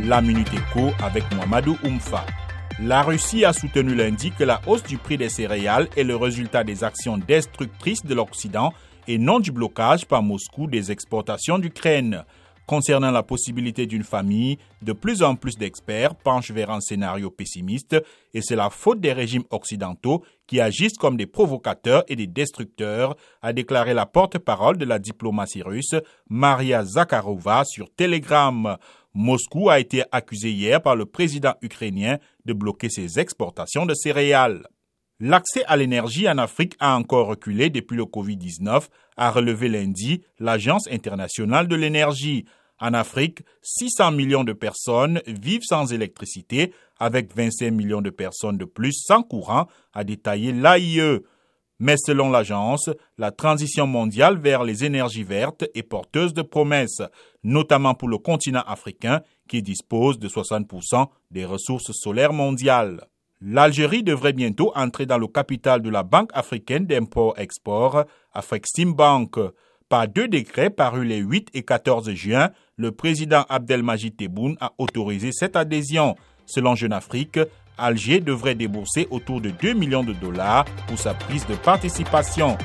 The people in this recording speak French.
La Minute Éco avec Mohamedou Oumfa. La Russie a soutenu lundi que la hausse du prix des céréales est le résultat des actions destructrices de l'Occident et non du blocage par Moscou des exportations d'Ukraine. Concernant la possibilité d'une famille, de plus en plus d'experts penchent vers un scénario pessimiste et c'est la faute des régimes occidentaux qui agissent comme des provocateurs et des destructeurs, a déclaré la porte-parole de la diplomatie russe, Maria Zakharova, sur Telegram. Moscou a été accusé hier par le président ukrainien de bloquer ses exportations de céréales. L'accès à l'énergie en Afrique a encore reculé depuis le Covid-19, a relevé lundi l'Agence internationale de l'énergie. En Afrique, 600 millions de personnes vivent sans électricité, avec 25 millions de personnes de plus sans courant, a détaillé l'AIE. Mais selon l'agence, la transition mondiale vers les énergies vertes est porteuse de promesses, notamment pour le continent africain qui dispose de 60% des ressources solaires mondiales. L'Algérie devrait bientôt entrer dans le capital de la Banque africaine d'import-export, Afrexim Bank. Par deux décrets parus les 8 et 14 juin, le président Abdelmajid Tebboune a autorisé cette adhésion. Selon Jeune Afrique, Alger devrait débourser autour de 2 millions de dollars pour sa prise de participation.